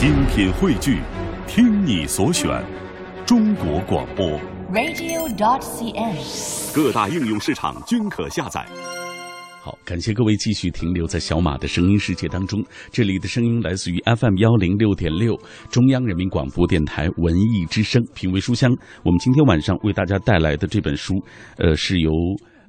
精品汇聚，听你所选，中国广播。radio.dot.cn，。各大应用市场均可下载。好，感谢各位继续停留在小马的声音世界当中。这里的声音来自于 FM 幺零六点六，中央人民广播电台文艺之声，品味书香。我们今天晚上为大家带来的这本书，呃，是由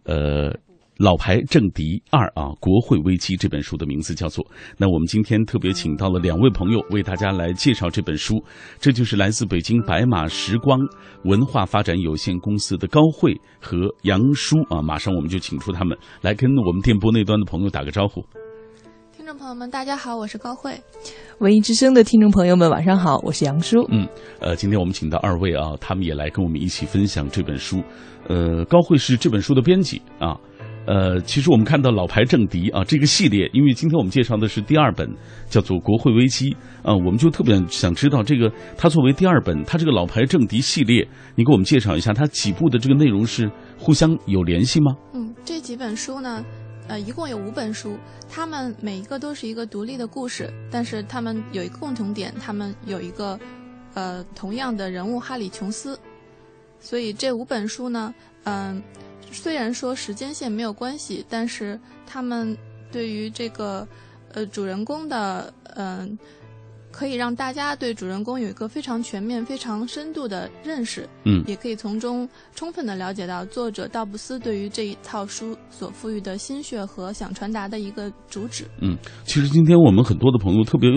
呃。老牌政敌二啊，国会危机这本书的名字叫做。那我们今天特别请到了两位朋友为大家来介绍这本书，这就是来自北京白马时光文化发展有限公司的高慧和杨叔啊。马上我们就请出他们来跟我们电波那端的朋友打个招呼。听众朋友们，大家好，我是高慧。文艺之声的听众朋友们，晚上好，我是杨叔。嗯，呃，今天我们请到二位啊，他们也来跟我们一起分享这本书。呃，高慧是这本书的编辑啊。呃，其实我们看到老牌政敌啊这个系列，因为今天我们介绍的是第二本，叫做《国会危机》啊，我们就特别想知道这个它作为第二本，它这个老牌政敌系列，你给我们介绍一下，它几部的这个内容是互相有联系吗？嗯，这几本书呢，呃，一共有五本书，它们每一个都是一个独立的故事，但是它们有一个共同点，它们有一个呃同样的人物哈里琼斯，所以这五本书呢，嗯、虽然说时间线没有关系，但是他们对于这个呃主人公的嗯、呃，可以让大家对主人公有一个非常全面、非常深度的认识。嗯，也可以从中充分的了解到作者道布斯对于这一套书所赋予的心血和想传达的一个主旨。嗯，其实今天我们很多的朋友特别。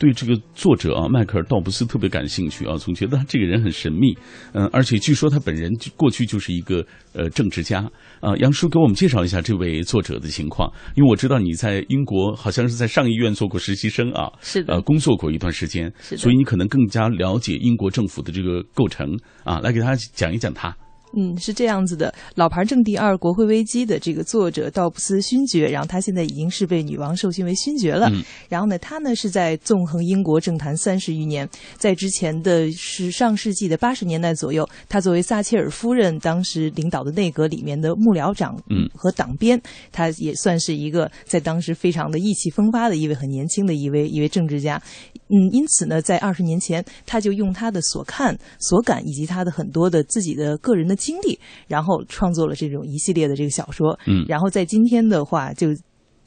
对这个作者啊，迈克尔·道布斯特别感兴趣啊，总觉得他这个人很神秘，嗯、呃，而且据说他本人过去就是一个呃政治家。啊。杨叔给我们介绍一下这位作者的情况，因为我知道你在英国好像是在上议院做过实习生啊，是的，呃，工作过一段时间，是的，所以你可能更加了解英国政府的这个构成。啊，来给大家讲一讲他。嗯，是这样子的，老牌政敌二国会危机的这个作者道布斯勋爵，然后他现在已经是被女王授勋为勋爵了。嗯、然后呢，他呢是在纵横英国政坛三十余年，在之前的是上世纪的八十年代左右，他作为撒切尔夫人当时领导的内阁里面的幕僚长和党鞭，嗯、他也算是一个在当时非常的意气风发的一位很年轻的一位一位政治家。嗯，因此呢，在二十年前，他就用他的所看所感以及他的很多的自己的个人的经历，然后创作了这种一系列的这个小说。嗯，然后在今天的话，就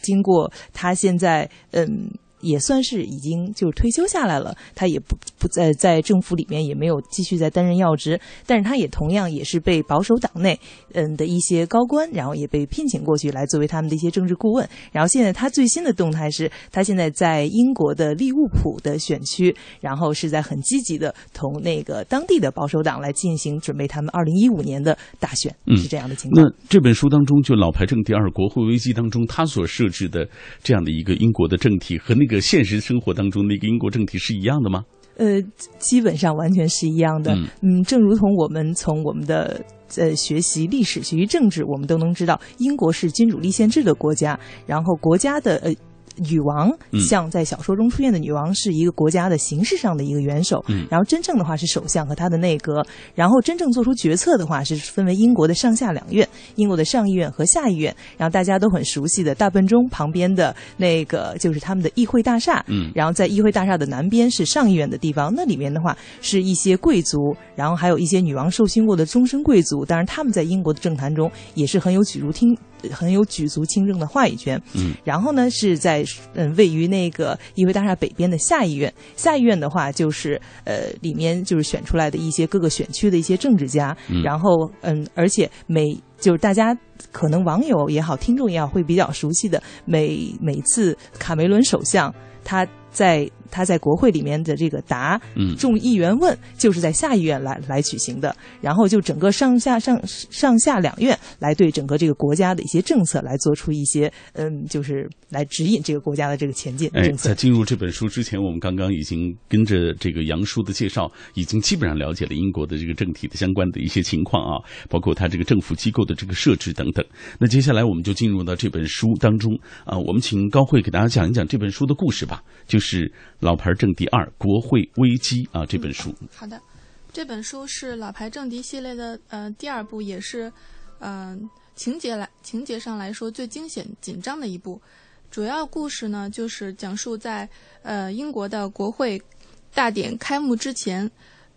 经过他现在嗯。也算是已经就是退休下来了，他也不不在在政府里面也没有继续在担任要职，但是他也同样也是被保守党内嗯的一些高官，然后也被聘请过去来作为他们的一些政治顾问。然后现在他最新的动态是，他现在在英国的利物浦的选区，然后是在很积极的同那个当地的保守党来进行准备他们二零一五年的大选，是这样的情况。那这本书当中，就老牌政敌二国会危机当中，他所设置的这样的一个英国的政体和那个。现实生活当中那个英国政体是一样的吗？呃，基本上完全是一样的。嗯,嗯，正如同我们从我们的呃学习历史、学习政治，我们都能知道，英国是君主立宪制的国家，然后国家的呃。女王像在小说中出现的女王是一个国家的形式上的一个元首，嗯、然后真正的话是首相和他的内阁，然后真正做出决策的话是分为英国的上下两院，英国的上议院和下议院，然后大家都很熟悉的大笨钟旁边的那个就是他们的议会大厦，嗯，然后在议会大厦的南边是上议院的地方，那里面的话是一些贵族，然后还有一些女王受勋过的终身贵族，当然他们在英国的政坛中也是很有举足听。很有举足轻重的话语权，嗯，然后呢是在嗯位于那个议会大厦北边的下议院，下议院的话就是呃里面就是选出来的一些各个选区的一些政治家，嗯、然后嗯而且每就是大家可能网友也好，听众也好会比较熟悉的每每次卡梅伦首相他在他在国会里面的这个答众议员问，就是在下议院来来举行的，然后就整个上下上上下两院来对整个这个国家的一些政策来做出一些嗯，就是来指引这个国家的这个前进哎，政策。在进入这本书之前，我们刚刚已经跟着这个杨叔的介绍，已经基本上了解了英国的这个政体的相关的一些情况啊，包括它这个政府机构的这个设置等等。那接下来我们就进入到这本书当中啊，我们请高慧给大家讲一讲这本书的故事吧，就是。老牌政敌二国会危机啊，这本书。好的，这本书是老牌政敌系列的呃第二部，也是嗯、呃、情节来情节上来说最惊险紧张的一部。主要故事呢就是讲述在呃英国的国会大典开幕之前，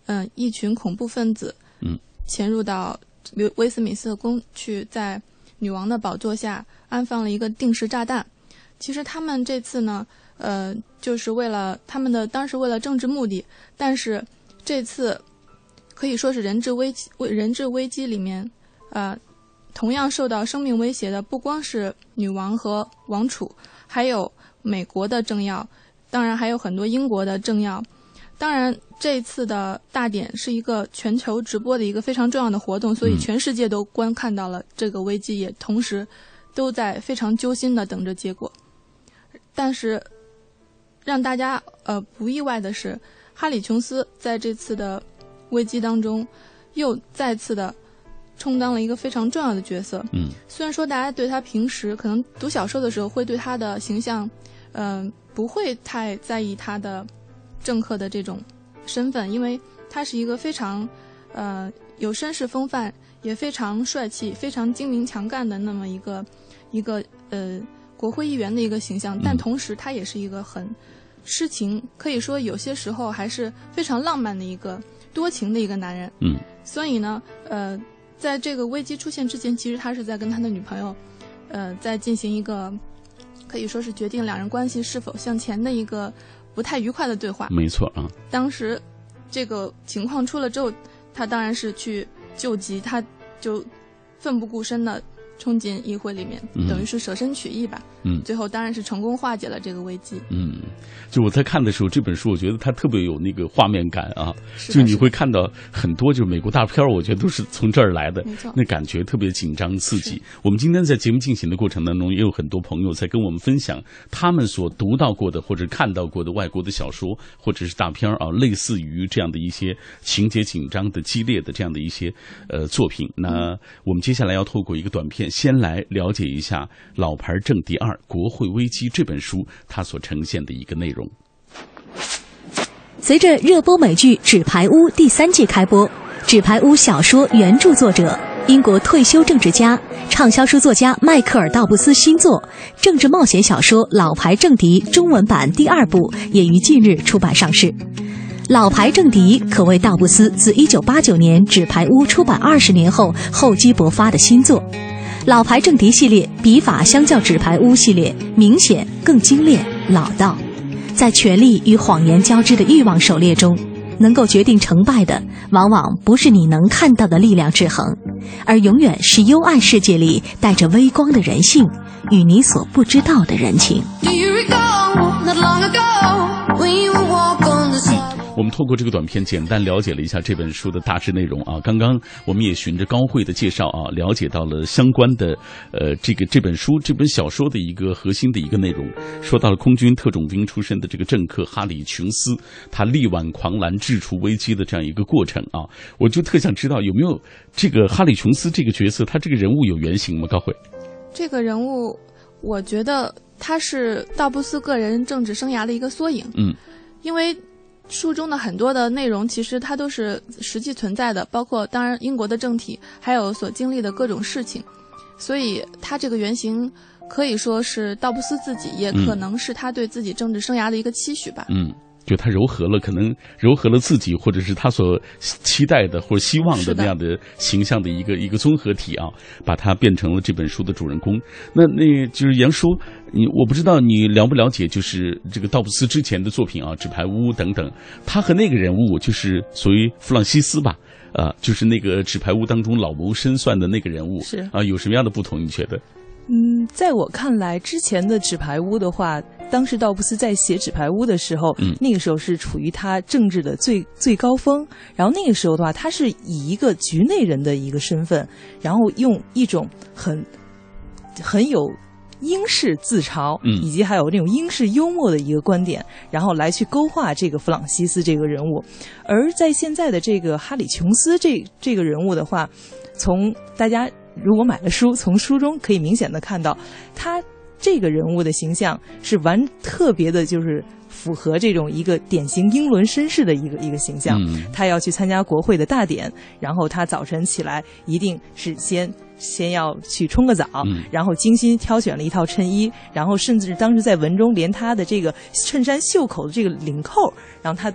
嗯、一群恐怖分子，嗯，潜入到威威斯敏斯特宫去，在女王的宝座下安放了一个定时炸弹。其实他们这次呢，呃，就是为了他们的当时为了政治目的，但是这次可以说是人质危机危人质危机里面，呃，同样受到生命威胁的不光是女王和王储，还有美国的政要，当然还有很多英国的政要。当然，这次的大典是一个全球直播的一个非常重要的活动，所以嗯全世界都观看到了这个危机，也同时都在非常揪心的等着结果。但是，让大家呃不意外的是，哈里琼斯在这次的危机当中，又再次的充当了一个非常重要的角色。嗯。虽然说大家对他平时可能读小说的时候会对他的形象，嗯、不会太在意他的政客的这种身份，因为他是一个非常，呃，有绅士风范，也非常帅气、非常精明强干的那么一个一个呃国会议员的一个形象，但嗯。同时他也是一个很痴情，可以说有些时候还是非常浪漫的一个多情的一个男人。嗯所以呢，呃，在这个危机出现之前，其实他是在跟他的女朋友，呃，在进行一个可以说是决定两人关系是否向前的一个不太愉快的对话。没错啊，当时这个情况出了之后，他当然是去救急，他就奋不顾身的冲进议会里面，嗯等于是舍身取义吧。嗯最后当然是成功化解了这个危机。嗯，就我在看的时候，这本书我觉得它特别有那个画面感啊，就你会看到很多就是美国大片儿，我觉得都是从这儿来的没错，那感觉特别紧张刺激。我们今天在节目进行的过程当中，也有很多朋友在跟我们分享他们所读到过的或者看到过的外国的小说或者是大片儿啊，类似于这样的一些情节紧张的、激烈的这样的一些呃作品。那我们接下来要透过一个短片，先来了解一下《老牌政第二：二国会危机》这本书它所呈现的一个内容。随着热播美剧《纸牌屋》第三季开播，《纸牌屋》小说原著作者、英国退休政治家、畅销书作家迈克尔·道布斯新作政治冒险小说《老牌政敌》中文版第二部也于近日出版上市。《老牌政敌》可谓道布斯自1989年《纸牌屋》出版二十年后厚积薄发的新作。《老牌政敌》系列笔法相较《纸牌屋》系列明显更精炼老道。在权力与谎言交织的欲望狩猎中，能够决定成败的，往往不是你能看到的力量制衡，而永远是幽暗世界里带着微光的人性与你所不知道的人情。Do you recall not long ago when 我们透过这个短片简单了解了一下这本书的大致内容啊。刚刚我们也循着高慧的介绍啊，了解到了相关的呃这个这本书这本小说的一个核心的一个内容，说到了空军特种兵出身的这个政客哈里琼斯，他力挽狂澜制除危机的这样一个过程啊。我就特想知道有没有这个哈里琼斯这个角色，他这个人物有原型吗？高慧？这个人物，我觉得他是道布斯个人政治生涯的一个缩影。嗯，因为书中的很多的内容，其实它都是实际存在的，包括当然英国的政体，还有所经历的各种事情，所以他这个原型可以说是道布斯自己，也可能是他对自己政治生涯的一个期许吧。嗯，就他柔和了，可能柔和了自己或者是他所期待的或者希望的那样的形象的一个一个综合体啊，把它变成了这本书的主人公。那那就是杨叔，你我不知道你了不了解，就是这个道布斯之前的作品啊，《纸牌屋》等等，他和那个人物就是属于弗朗西斯吧。啊，就是那个《纸牌屋》当中老谋深算的那个人物，是啊，有什么样的不同？你觉得？嗯，在我看来，之前的《纸牌屋》的话，当时道布斯在写《纸牌屋》的时候，嗯那个时候是处于他政治的最最高峰。然后那个时候的话，他是以一个局内人的一个身份，然后用一种很很有英式自嘲，嗯以及还有那种英式幽默的一个观点，然后来去勾画这个弗朗西斯这个人物。而在现在的这个哈里琼斯这这个人物的话，从大家如果买了书，从书中可以明显的看到，他这个人物的形象是完特别的，就是符合这种一个典型英伦绅士的一个一个形象。嗯他要去参加国会的大典，然后他早晨起来一定是先先要去冲个澡，嗯然后精心挑选了一套衬衣，然后甚至当时在文中连他的这个衬衫袖口的这个领扣，然后他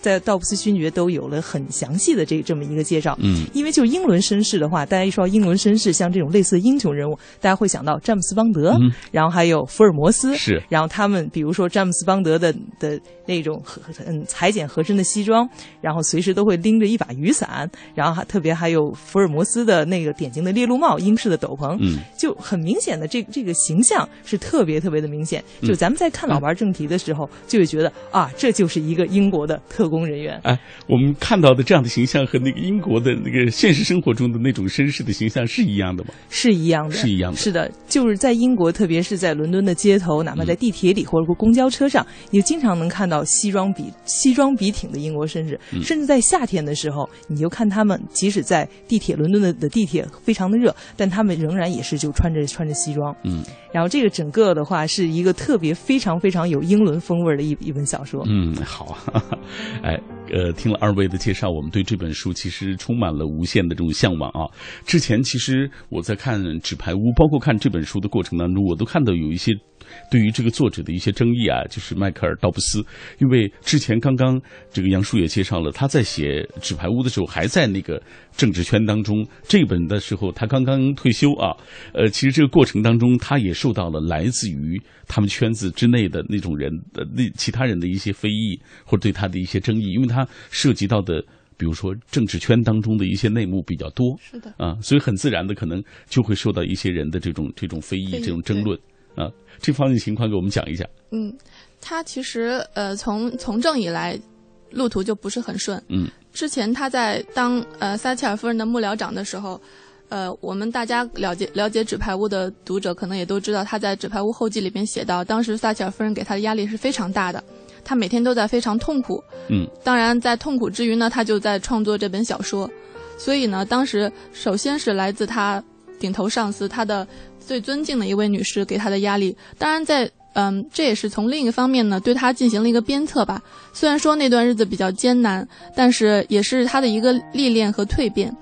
在道布斯勋爵都有了很详细的这这么一个介绍。嗯，因为就英伦绅士的话，大家一说到英伦绅士，像这种类似的英雄人物，大家会想到詹姆斯邦德，嗯然后还有福尔摩斯，是然后他们比如说詹姆斯邦德的的那种合嗯裁剪合身的西装，然后随时都会拎着一把雨伞，然后还特别还有福尔摩斯的那个典型的猎鹿帽、英式的斗篷，嗯，就很明显的这这个形象是特别特别的明显。嗯就咱们在看老牌正题的时候，就会觉得啊，这就是一个英国的特工人员。哎，我们看到的这样的形象和那个英国的那个现实生活中的那种绅士的形象是一样的吗？是一样的，是一样的是的，就是在英国，特别是在伦敦的街头，哪怕在地铁里或者说公交车上，你就经常能看到西装笔西装笔挺的英国绅士，嗯甚至在夏天的时候，你就看他们，即使在地铁伦敦的的地铁非常的热，但他们仍然也是就穿着穿着西装。嗯然后这个整个的话是一个特别非常非常有英伦风味的一一本小说。嗯，好啊，哎，呃，听了二位的介绍，我们对这本书其实充满了无限的这种向往啊。之前其实我在看《纸牌屋》，包括看这本书的过程当中，我都看到有一些对于这个作者的一些争议啊，就是迈克尔·道布斯，因为之前刚刚这个杨叔也介绍了，他在写《纸牌屋》的时候还在那个政治圈当中，这本的时候他刚刚退休啊，呃，其实这个过程当中，他也受到了来自于他们圈子之内的那种人的那其他人的一些非议，或者对他的一些争议，因为他涉及到的。比如说政治圈当中的一些内幕比较多，是的，啊，所以很自然的可能就会受到一些人的这种这种非议、非议这种争论啊。这方面情况给我们讲一下。嗯，他其实呃从从政以来，路途就不是很顺。嗯，之前他在当呃撒切尔夫人的幕僚长的时候，呃，我们大家了解了解《纸牌屋》的读者可能也都知道，他在《纸牌屋后记》里边写到，当时撒切尔夫人给他的压力是非常大的，他每天都在非常痛苦。嗯，当然在痛苦之余呢，他就在创作这本小说。所以呢，当时首先是来自他顶头上司，他的最尊敬的一位女士给他的压力。当然在嗯，这也是从另一个方面呢，对他进行了一个鞭策吧。虽然说那段日子比较艰难，但是也是他的一个历练和蜕变。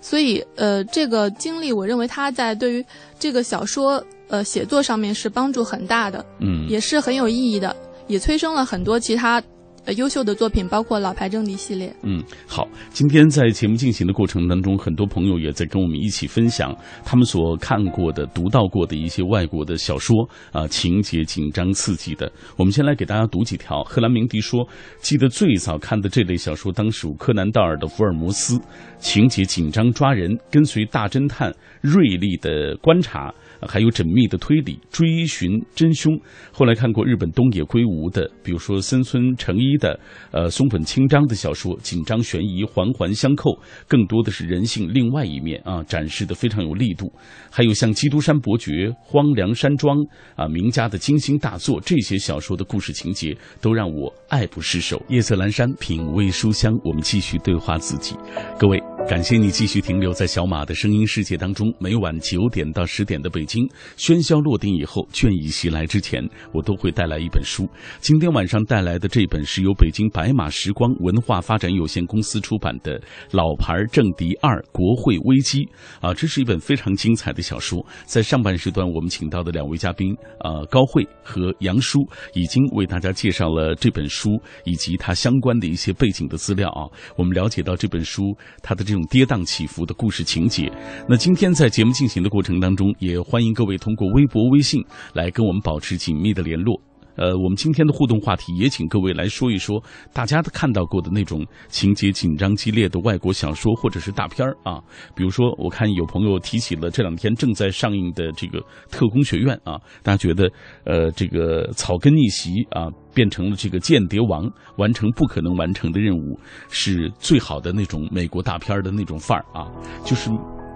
所以，呃，这个经历，我认为他在对于这个小说呃写作上面是帮助很大的，嗯，也是很有意义的，也催生了很多其他呃优秀的作品，包括老牌政敌系列。嗯，好，今天在节目进行的过程当中，很多朋友也在跟我们一起分享他们所看过的、读到过的一些外国的小说啊、情节紧张刺激的。我们先来给大家读几条。赫兰明迪说，记得最早看的这类小说当属柯南道尔的《福尔摩斯》，情节紧张抓人，跟随大侦探锐利的观察。还有缜密的推理，追寻真凶。后来看过日本东野圭吾的，比如说森村诚一的、呃松本清张的小说，紧张悬疑环环相扣，更多的是人性另外一面啊，展示的非常有力度。还有像《基督山伯爵》《荒凉山庄》啊，名家的精心大作，这些小说的故事情节都让我爱不释手。夜色阑珊，品味书香，我们继续对话自己。各位，感谢你继续停留在小马的声音世界当中。每晚九点到十点的北京，喧嚣落定以后，倦意袭来之前，我都会带来一本书。今天晚上带来的这本是由北京白马时光文化发展有限公司出版的《老牌政敌二：国会危机》啊，这是一本非常精彩的小说。在上半时段，我们请到的两位嘉宾啊，高慧和杨叔已经为大家介绍了这本书以及它相关的一些背景的资料啊。我们了解到这本书它的这种跌宕起伏的故事情节。那今天在节目进行的过程当中，也欢欢迎各位通过微博、微信来跟我们保持紧密的联络。呃，我们今天的互动话题也请各位来说一说大家看到过的那种情节紧张激烈的外国小说或者是大片儿啊。比如说，我看有朋友提起了这两天正在上映的这个《特工学院》啊，大家觉得呃这个草根逆袭啊，变成了这个间谍王，完成不可能完成的任务，是最好的那种美国大片的那种范儿啊，就是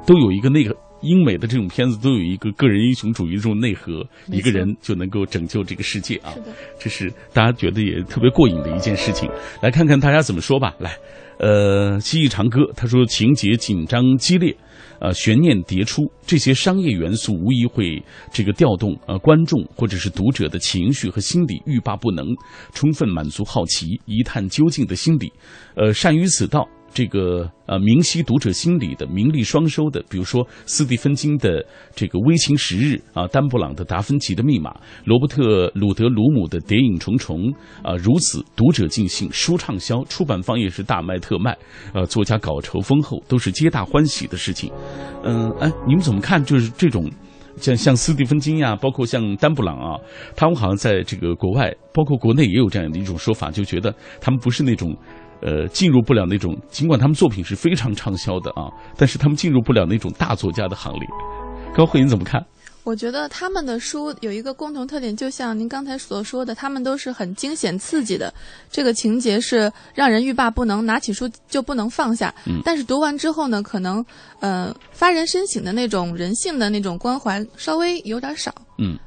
都有一个那个。英美的这种片子都有一个个人英雄主义的这种内核，一个人就能够拯救这个世界啊！是的，这是大家觉得也特别过瘾的一件事情。来看看大家怎么说吧。来，呃，蜥蜴长歌他说情节紧张激烈，呃，悬念迭出，这些商业元素无疑会这个调动呃观众或者是读者的情绪和心理，欲罢不能，充分满足好奇、一探究竟的心理。呃，善于此道。这个呃明晰读者心理的、名利双收的，比如说斯蒂芬金的这个《危情十日》啊，丹布朗的《达芬奇的密码》，罗伯特·鲁德鲁姆的《谍影重重》啊，如此读者尽兴，书畅销，出版方也是大卖特卖，呃，作家稿酬丰厚，都是皆大欢喜的事情。嗯、哎，你们怎么看？就是这种。像像斯蒂芬金呀，包括像丹布朗啊，他们好像在这个国外，包括国内也有这样的一种说法，就觉得他们不是那种，呃，进入不了那种，尽管他们作品是非常畅销的啊，但是他们进入不了那种大作家的行列。高慧，你怎么看？我觉得他们的书有一个共同特点，就像您刚才所说的，他们都是很惊险刺激的，这个情节是让人欲罢不能，拿起书就不能放下。嗯但是读完之后呢，可能呃发人深省的那种人性的那种关怀稍微有点少。嗯，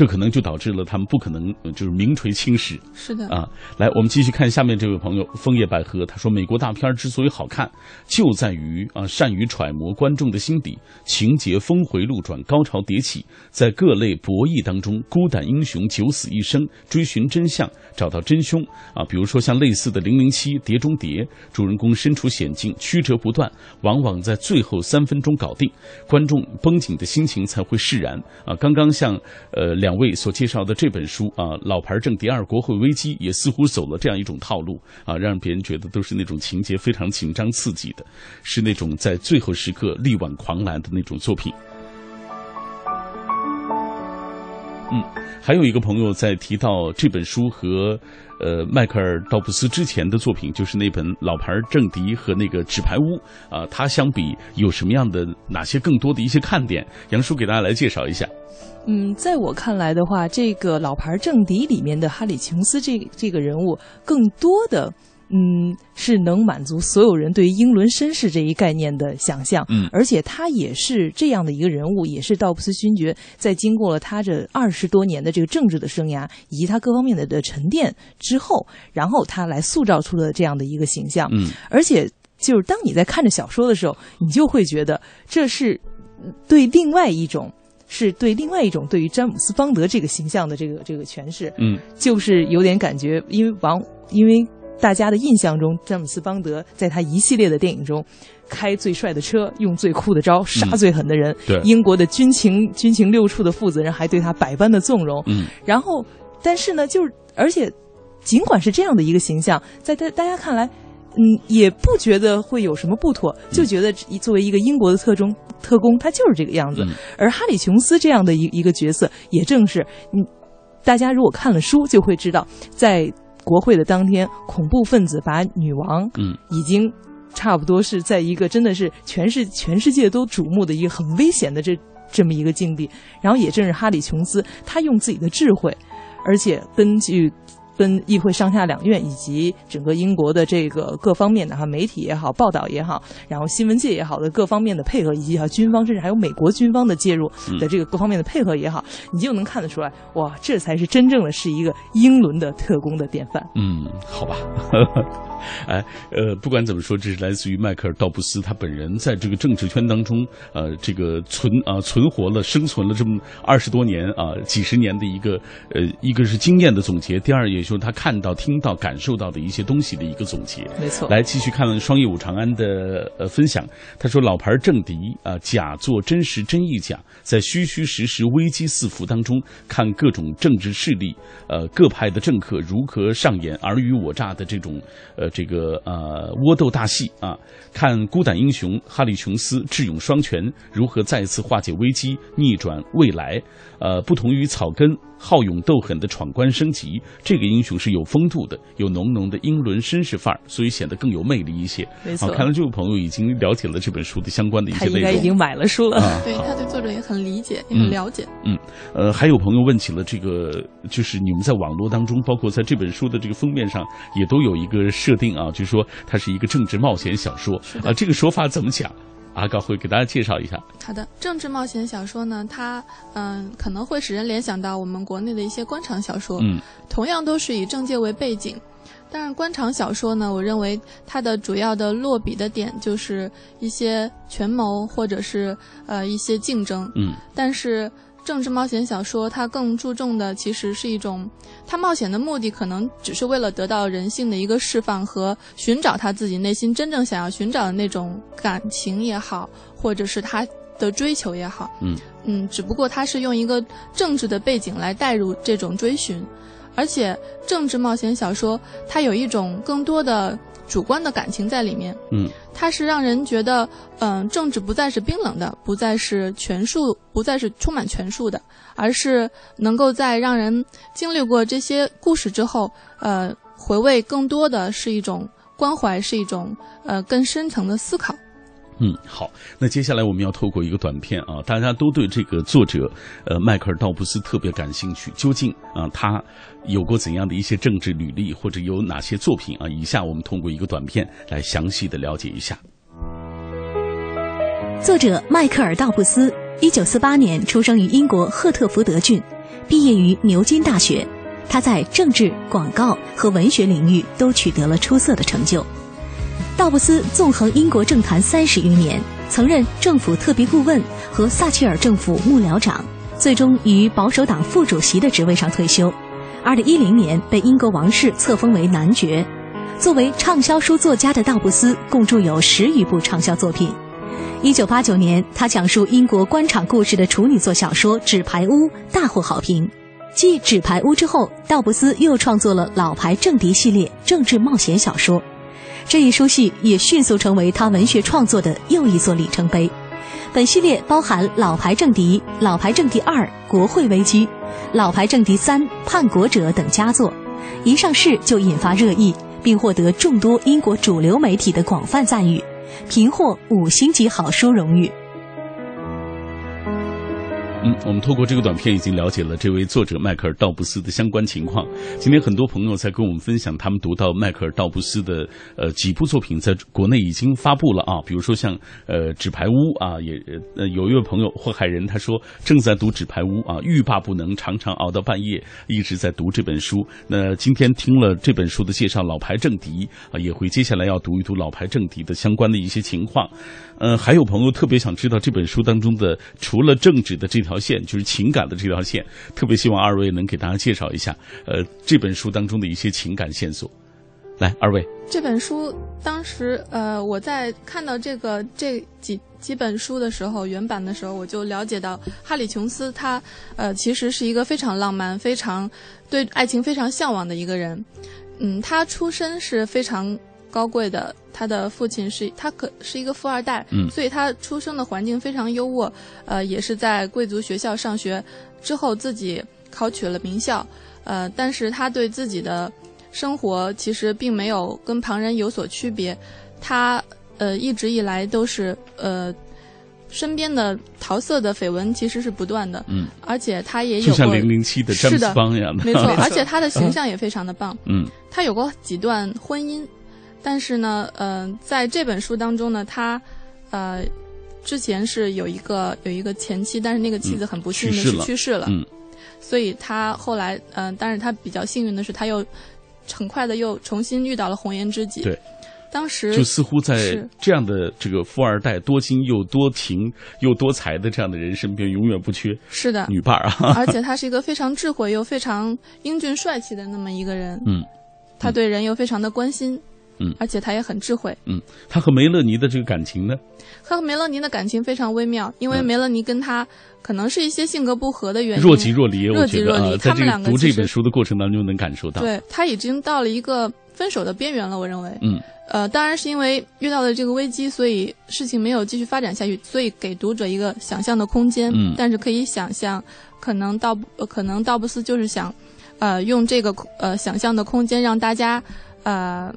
这可能就导致了他们不可能呃就是名垂青史。是的，啊，来，我们继续看下面这位朋友枫叶百合，他说，美国大片之所以好看，就在于啊善于揣摩观众的心底，情节峰回路转，高潮迭起，在各类博弈当中，孤胆英雄九死一生，追寻真相，找到真凶啊。比如说像类似的《零零七》《碟中谍》，主人公身处险境，曲折不断，往往在最后三分钟搞定，观众绷紧的心情才会释然啊。刚刚像呃两两位所介绍的这本书啊，《老牌政敌二：国会危机》也似乎走了这样一种套路啊，让别人觉得都是那种情节非常紧张刺激的，是那种在最后时刻力挽狂澜的那种作品。嗯，还有一个朋友在提到这本书和呃迈克尔·道布斯之前的作品，就是那本《老牌政敌》和那个《纸牌屋》啊、它相比有什么样的哪些更多的一些看点？杨叔给大家来介绍一下。嗯，在我看来的话，这个老牌政敌里面的哈里琼斯这这个人物，更多的。嗯，是能满足所有人对于英伦绅士这一概念的想象，嗯。而且他也是这样的一个人物，也是道布斯勋爵在经过了他这二十多年的这个政治的生涯以及他各方面的的沉淀之后，然后他来塑造出了这样的一个形象，嗯。而且就是当你在看着小说的时候，你就会觉得这是对另外一种。是对另外一种对于詹姆斯邦德这个形象的这个这个诠释，嗯。就是有点感觉，因为王因为大家的印象中，詹姆斯邦德在他一系列的电影中，开最帅的车，用最酷的招，杀最狠的人，对。英国的军情军情六处的负责人还对他百般的纵容，嗯。然后，但是呢，就是而且，尽管是这样的一个形象，在大大家看来，嗯，也不觉得会有什么不妥，就觉得一作为一个英国的特中特工，他就是这个样子。嗯。而哈里琼斯这样的一一个角色，也正是嗯，大家如果看了书就会知道，在国会的当天，恐怖分子把女王嗯已经差不多是在一个真的是全世全世界都瞩目的一个很危险的这这么一个境地。然后也正是哈里琼斯，他用自己的智慧，而且根据。跟议会上下两院以及整个英国的这个各方面的哈媒体也好、报道也好，然后新闻界也好的各方面的配合，以及哈军方甚至还有美国军方的介入的这个各方面的配合也好，你就能看得出来，哇，这才是真正的是一个英伦的特工的典范。嗯，好吧，哎，呃，不管怎么说，这是来自于迈克尔·道布斯他本人在这个政治圈当中，呃，这个存啊、存活了、生存了这么二十多年啊、几十年的一个呃，一个是经验的总结，第二也就是他看到、听到、感受到的一些东西的一个总结。没错，来继续看双叶武长安的呃分享，他说老牌政敌啊、假作真实真亦假，在虚虚实实危机四伏当中，看各种政治势力呃各派的政客如何上演尔虞我诈的这种呃这个呃窝斗大戏啊，看孤胆英雄哈利琼斯智勇双全如何再次化解危机，逆转未来。呃，不同于草根好勇斗狠的闯关升级，这个英雄是有风度的，有浓浓的英伦绅士范儿，所以显得更有魅力一些。没错好，看来这位朋友已经了解了这本书的相关的一些内容应该已经买了书了。啊。对他对作者也很理解，也嗯很了解。嗯呃，还有朋友问起了这个，就是你们在网络当中，包括在这本书的这个封面上，也都有一个设定啊，就是说它是一个政治冒险小说啊，这个说法怎么讲？阿高会给大家介绍一下。好的，政治冒险小说呢，它嗯、可能会使人联想到我们国内的一些官场小说，嗯同样都是以政界为背景。但是官场小说呢，我认为它的主要的落笔的点就是一些权谋或者是呃一些竞争。嗯但是政治冒险小说，它更注重的其实是一种，它冒险的目的可能只是为了得到人性的一个释放和寻找他自己内心真正想要寻找的那种感情也好，或者是他的追求也好。嗯嗯，只不过它是用一个政治的背景来带入这种追寻，而且政治冒险小说它有一种更多的主观的感情在里面。嗯它是让人觉得，嗯、政治不再是冰冷的，不再是权术，不再是充满权术的，而是能够在让人经历过这些故事之后，呃，回味更多的是一种关怀，是一种呃更深层的思考。嗯，好，那接下来我们要透过一个短片啊，大家都对这个作者呃迈克尔道布斯特别感兴趣，究竟啊他有过怎样的一些政治履历，或者有哪些作品啊？以下我们通过一个短片来详细的了解一下。作者迈克尔·道布斯，一九四八年出生于英国赫特福德郡，毕业于牛津大学。他在政治、广告和文学领域都取得了出色的成就。道布斯纵横英国政坛三十余年，曾任政府特别顾问和撒切尔政府幕僚长，最终于保守党副主席的职位上退休。二零一零年被英国王室册封为男爵。作为畅销书作家的道布斯，共著有十余部畅销作品。一九八九年，他讲述英国官场故事的处女作小说《纸牌屋》大获好评。继《纸牌屋》之后，道布斯又创作了《老牌政敌》系列政治冒险小说，这一书系也迅速成为他文学创作的又一座里程碑。本系列包含《老牌政敌》《老牌政敌二》《国会危机》《老牌政敌三》《叛国者》等佳作，一上市就引发热议，并获得众多英国主流媒体的广泛赞誉。频获五星级好书荣誉。嗯，我们透过这个短片已经了解了这位作者迈克尔·道布斯的相关情况。今天很多朋友在跟我们分享他们读到迈克尔·道布斯的呃几部作品，在国内已经发布了啊，比如说像呃《纸牌屋》啊，也呃有一位朋友祸害人，他说正在读《纸牌屋》啊，欲罢不能，常常熬到半夜，一直在读这本书。那今天听了这本书的介绍，《老牌政敌》啊，也会接下来要读一读《老牌政敌》的相关的一些情况。呃，还有朋友特别想知道这本书当中的除了政治的这条条线，就是情感的这条线，特别希望二位能给大家介绍一下，呃，这本书当中的一些情感线索。来，二位，这本书当时，呃，我在看到这个这几几本书的时候，原版的时候，我就了解到哈里琼斯他，呃，其实是一个非常浪漫、非常对爱情非常向往的一个人。嗯，他出身是非常高贵的，他的父亲是他可是一个富二代，嗯。所以他出生的环境非常优渥，呃，也是在贵族学校上学，之后自己考取了名校，呃，但是他对自己的生活其实并没有跟旁人有所区别，他呃一直以来都是呃身边的桃色的绯闻其实是不断的，嗯，而且他也有就像过零零七的詹姆斯是的邦一样。的，没错，而且他的形象也非常的棒。嗯。他有过几段婚姻，但是呢，呃，在这本书当中呢，他呃之前是有一个有一个前妻，但是那个妻子很不幸的是去世了嗯所以他后来嗯、呃但是他比较幸运的是，他又很快的又重新遇到了红颜知己。对，当时就似乎在是这样的这个富二代多金又多情又多才的这样的人身边，永远不缺是的，女伴儿啊。而且他是一个非常智慧又非常英俊帅气的那么一个人。嗯，他对人又非常的关心。嗯而且他也很智慧。嗯，他和梅勒尼的这个感情呢？他和梅勒尼的感情非常微妙，因为嗯梅勒尼跟他可能是一些性格不合的原因，若即若离，我若即若离。觉得啊，在这个读这本书的过程当中能感受到。，对他已经到了一个分手的边缘了，我认为。嗯呃，当然是因为遇到了这个危机，所以事情没有继续发展下去，所以给读者一个想象的空间。嗯但是可以想象，可能道可能道布斯就是想，呃，用这个呃想象的空间让大家，呃，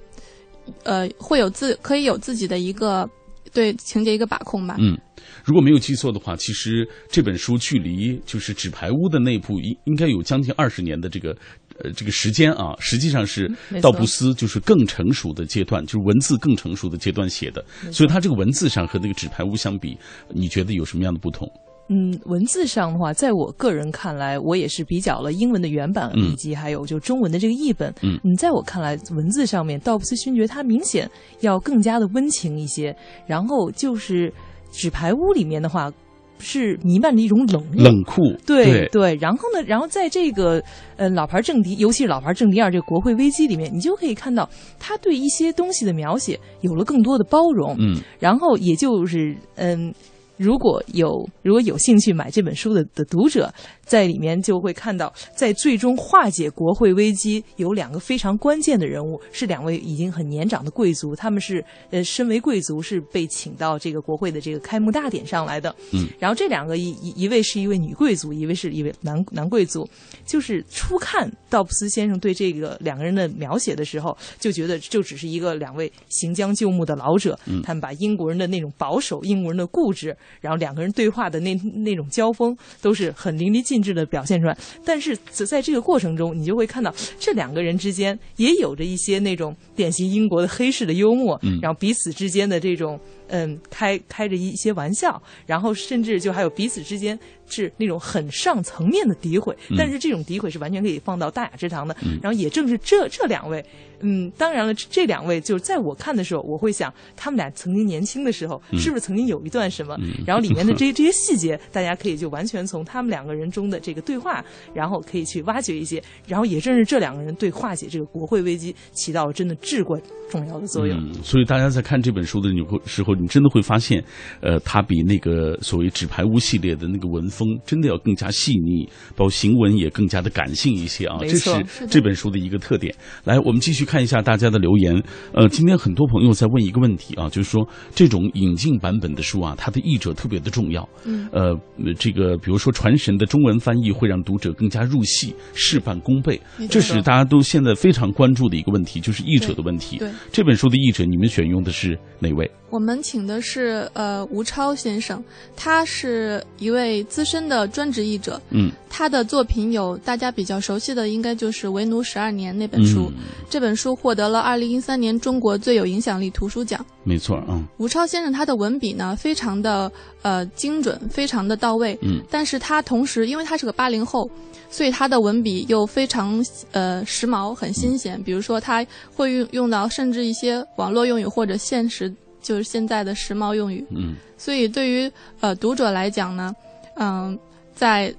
呃，会有自可以有自己的一个对情节一个把控吧。嗯，如果没有记错的话，其实这本书距离就是《纸牌屋》的那部应应该有将近二十年的这个呃这个时间啊，实际上是道布斯就是更成熟的阶段，就是文字更成熟的阶段写的，所以他这个文字上和那个《纸牌屋》相比，你觉得有什么样的不同？嗯，文字上的话，在我个人看来，我也是比较了英文的原版，嗯以及还有就中文的这个译本。嗯在我看来，文字上面，道布斯勋爵他明显要更加的温情一些。然后就是《纸牌屋》里面的话，是弥漫着一种冷。冷酷，对对，然后呢，然后在这个呃老牌政敌，尤其是老牌政敌二这个国会危机里面，你就可以看到他对一些东西的描写有了更多的包容，嗯，然后也就是嗯。如果有如果有兴趣买这本书的的读者，在里面就会看到，在最终化解国会危机有两个非常关键的人物，是两位已经很年长的贵族，他们是呃身为贵族是被请到这个国会的这个开幕大典上来的。嗯，然后这两个一一一位是一位女贵族，一位是一位男男贵族，就是初看道布斯先生对这个两个人的描写的时候，就觉得就只是一个两位行将就木的老者，他们把英国人的那种保守、英国人的固执。然后两个人对话的那那种交锋都是很淋漓尽致的表现出来，但是在这个过程中，你就会看到这两个人之间也有着一些那种典型英国的黑市的幽默，然后彼此之间的这种嗯开开着一些玩笑，然后甚至就还有彼此之间是那种很上层面的诋毁，但是这种诋毁是完全可以放到大雅之堂的。然后也正是这这两位。嗯，当然了，这两位就是在我看的时候，我会想他们俩曾经年轻的时候，是不是曾经有一段什么？然后里面的这 这些细节，大家可以就完全从他们两个人中的这个对话，然后可以去挖掘一些。然后也正是这两个人对化解这个国会危机起到了真的至关重要的作用。嗯，所以大家在看这本书的时候，你真的会发现，呃，它比那个所谓纸牌屋系列的那个文风真的要更加细腻，包括行文也更加的感性一些啊。这是这本书的一个特点。来，我们继续看。看一下大家的留言，呃，今天很多朋友在问一个问题啊，就是说这种引进版本的书啊，它的译者特别的重要。嗯，呃，这个比如说传神的中文翻译会让读者更加入戏，事半功倍，这是大家都现在非常关注的一个问题，就是译者的问题。对，这本书的译者，你们选用的是哪位？我们请的是呃吴超先生，他是一位资深的专职译者。嗯，他的作品有大家比较熟悉的，应该就是《为奴十二年》那本书。这本书获得了二零一三年中国最有影响力图书奖。没错，嗯。吴超先生他的文笔呢，非常的呃精准，非常的到位。嗯。但是他同时，因为他是个八零后，所以他的文笔又非常呃时髦，很新鲜。比如说，他会用用到甚至一些网络用语或者现实。就是现在的时髦用语，嗯，所以对于呃读者来讲呢，嗯，在。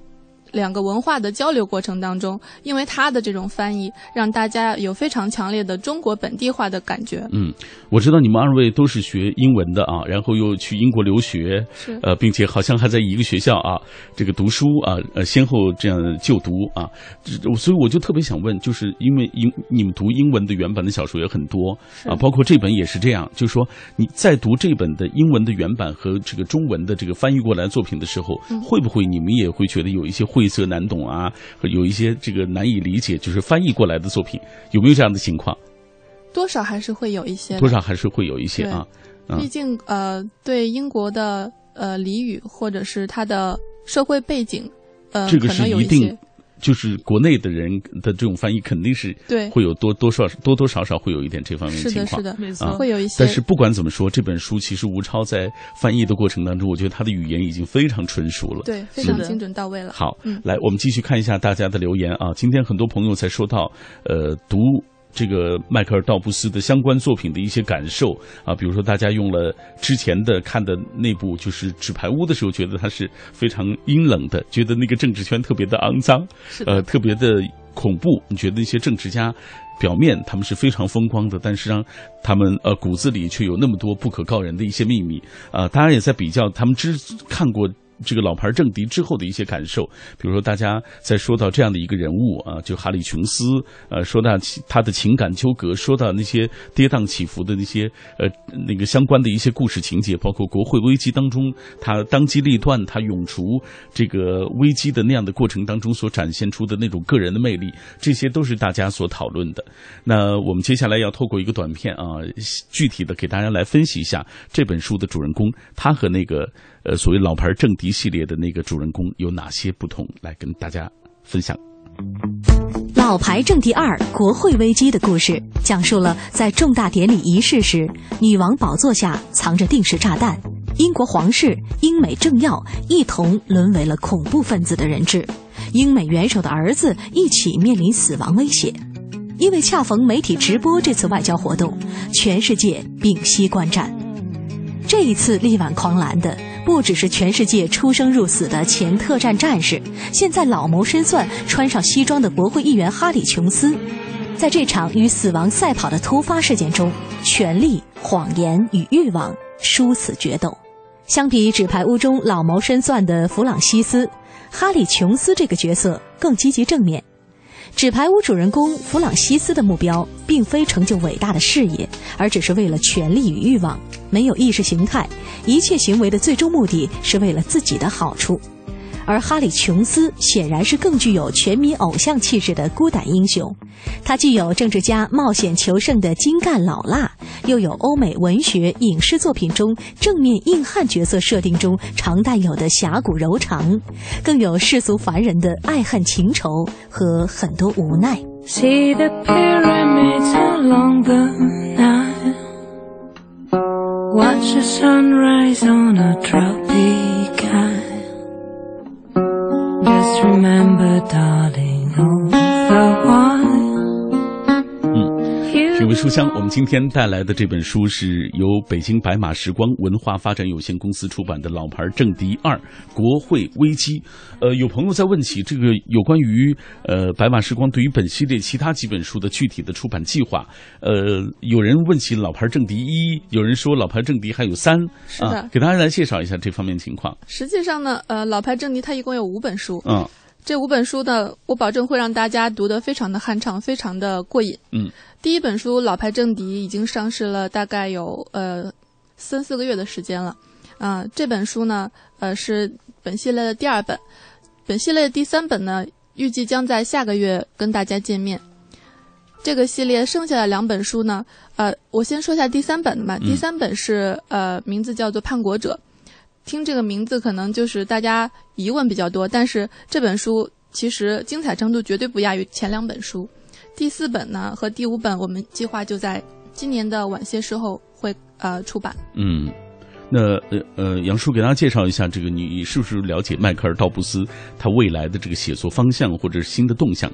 两个文化的交流过程当中，因为他的这种翻译，让大家有非常强烈的中国本地化的感觉。嗯，我知道你们二位都是学英文的啊，然后又去英国留学，是呃，并且好像还在一个学校啊，这个读书啊，呃，先后这样就读啊，所以我就特别想问，就是因为英你们读英文的原版的小说也很多啊，包括这本也是这样，就是说你在读这本的英文的原版和这个中文的这个翻译过来作品的时候，会不会你们也会觉得有一些会？晦涩难懂啊，有一些这个难以理解，就是翻译过来的作品，有没有这样的情况？多少还是会有一些，多少还是会有一些啊。毕竟呃，对英国的呃俚语或者是它的社会背景，呃，这个是一定。就是国内的人的这种翻译肯定是对会有多多少多多少少会有一点这方面的情况，是的，没错，会有一些。但是不管怎么说，这本书其实吴超在翻译的过程当中，我觉得他的语言已经非常纯熟了，对，非常精准到位了。好，来我们继续看一下大家的留言啊。今天很多朋友才说到，呃，读。这个迈克尔·道布斯的相关作品的一些感受啊，比如说大家用了之前的看的那部就是《纸牌屋》的时候，觉得它是非常阴冷的，觉得那个政治圈特别的肮脏，呃，特别的恐怖。你觉得那些政治家表面他们是非常风光的，但是让他们呃骨子里却有那么多不可告人的一些秘密啊。当然也在比较他们之看过。这个老牌政敌之后的一些感受，比如说大家在说到这样的一个人物啊，就哈里琼斯，呃，说到他的情感纠葛，说到那些跌宕起伏的那些呃那个相关的一些故事情节，包括国会危机当中他当机立断，他永除这个危机的那样的过程当中所展现出的那种个人的魅力，这些都是大家所讨论的。那我们接下来要透过一个短片啊，具体的给大家来分析一下这本书的主人公，他和那个。呃，所谓老牌政敌系列的那个主人公有哪些不同？来跟大家分享。老牌政敌二国会危机的故事，讲述了在重大典礼仪式时，女王宝座下藏着定时炸弹，英国皇室、英美政要一同沦为了恐怖分子的人质，英美元首的儿子一起面临死亡威胁。因为恰逢媒体直播这次外交活动，全世界屏息观战。这一次力挽狂澜的不只是全世界出生入死的前特战战士，现在老谋深算、穿上西装的国会议员哈里·琼斯，在这场与死亡赛跑的突发事件中，权力、谎言与欲望殊死决斗。相比《纸牌屋》中老谋深算的弗朗西斯，哈里·琼斯这个角色更积极正面。纸牌屋主人公弗朗西斯的目标，并非成就伟大的事业，而只是为了权力与欲望，没有意识形态，一切行为的最终目的是为了自己的好处。而哈里·琼斯显然是更具有全民偶像气质的孤胆英雄，他既有政治家冒险求胜的精干老辣，又有欧美文学影视作品中正面硬汉角色设定中常带有的侠骨柔肠，更有世俗凡人的爱恨情仇和很多无奈。See the pyramids along the Nile. Watch the sunrise on a tropic island. Just remember, darling, 书香，我们今天带来的这本书是由北京白马时光文化发展有限公司出版的《老牌政敌二：国会危机》。呃，有朋友在问起这个有关于呃白马时光对于本系列其他几本书的具体的出版计划。呃，有人问起《老牌政敌一》，有人说《老牌政敌》还有三。是的啊，给大家来介绍一下这方面情况。实际上呢，呃，老牌政敌它一共有五本书，嗯这五本书呢，我保证会让大家读得非常的酣畅，非常的过瘾。嗯，第一本书《老牌政敌》已经上市了大概有呃三四个月的时间了，啊、这本书呢，呃是本系列的第二本，本系列的第三本呢，预计将在下个月跟大家见面。这个系列剩下的两本书呢，呃，我先说一下第三本的吧。嗯第三本是呃，名字叫做《叛国者》。听这个名字可能就是大家疑问比较多，但是这本书其实精彩程度绝对不亚于前两本书。第四本呢和第五本，我们计划就在今年的晚些时候会呃出版。嗯。那呃呃，杨叔给大家介绍一下，这个你是不是了解迈克尔·道布斯他未来的这个写作方向或者是新的动向？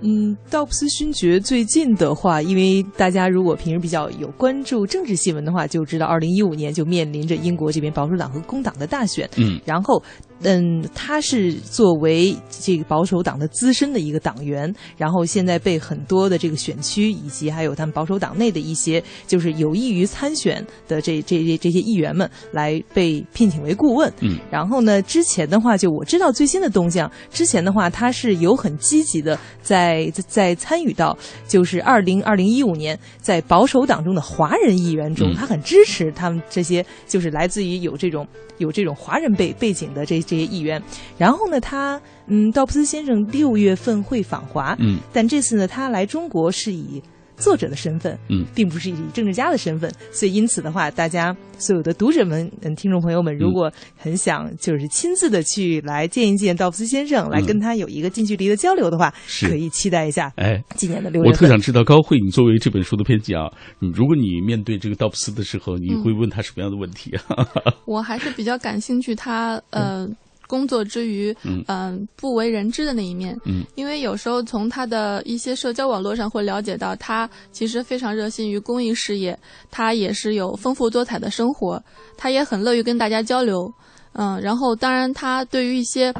嗯，道布斯勋爵最近的话，因为大家如果平时比较有关注政治新闻的话，就知道二零一五年就面临着英国这边保守党和工党的大选。嗯然后，嗯，他是作为这个保守党的资深的一个党员，然后现在被很多的这个选区以及还有他们保守党内的一些就是有意于参选的这这这这些议员们来被聘请为顾问。嗯，然后呢，之前的话就我知道最新的动向，之前的话他是有很积极的在在参与到就是二零二零一五年在保守党中的华人议员中，他很支持他们这些就是来自于有这种有这种华人背背景的这这些议员。然后呢，他嗯，道布斯先生六月份会访华，嗯但这次呢，他来中国是以作者的身份，嗯。并不是以政治家的身份，所以因此的话，大家所有的读者们、嗯，听众朋友们，如果很想就是亲自的去来见一见道布斯先生，来跟他有一个近距离的交流的话，是。可以期待一下哎，今年的六月份。我特想知道高慧，你作为这本书的编辑啊，嗯如果你面对这个道布斯的时候，你会问他什么样的问题啊？我还是比较感兴趣他呃工作之余，嗯嗯、不为人知的那一面。嗯，因为有时候从他的一些社交网络上会了解到，他其实非常热心于公益事业，他也是有丰富多彩的生活，他也很乐于跟大家交流。嗯，然后当然他对于一些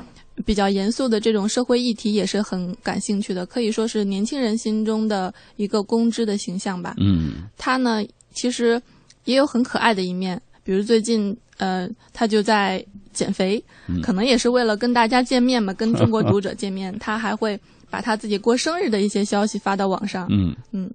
比较严肃的这种社会议题也是很感兴趣的，可以说是年轻人心中的一个公知的形象吧。嗯他呢，其实也有很可爱的一面，比如最近呃，他就在减肥，嗯。可能也是为了跟大家见面嘛，跟中国 读者见面，他还会把他自己过生日的一些消息发到网上。嗯。嗯，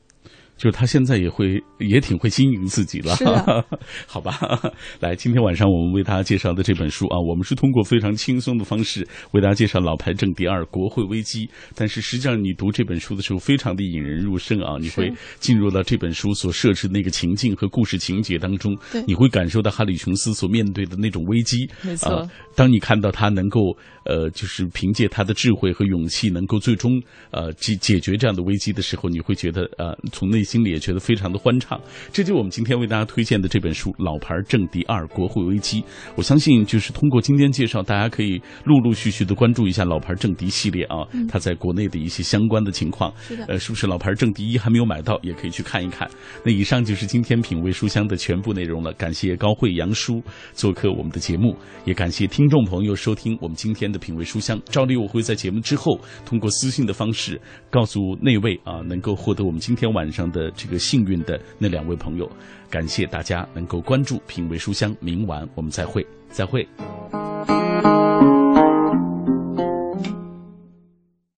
就是他现在也会也挺会经营自己了，是的 好吧？来，今天晚上我们为大家介绍的这本书啊，我们是通过非常轻松的方式为大家介绍《老牌政敌二：国会危机》，但是实际上你读这本书的时候，非常的引人入胜啊，你会进入到这本书所设置的那个情境和故事情节当中，你会感受到哈里琼斯所面对的那种危机。没错啊当你看到他能够呃，就是凭借他的智慧和勇气，能够最终呃解解决这样的危机的时候，你会觉得呃，从内心里也觉得非常的欢畅。这就是我们今天为大家推荐的这本书《老牌政敌二：国会危机》。我相信，就是通过今天介绍，大家可以陆陆续续的关注一下《老牌政敌》系列啊，它在国内的一些相关的情况。是的呃，是不是《老牌政敌一》还没有买到，也可以去看一看。那以上就是今天品味书香的全部内容了。感谢高慧杨叔做客我们的节目，也感谢听众朋友收听我们今天的品味书香。照例我会在节目之后通过私信的方式告诉那位啊能够获得我们今天晚上的这个幸运的那两位朋友。感谢大家能够关注品味书香，明晚我们再会，再会。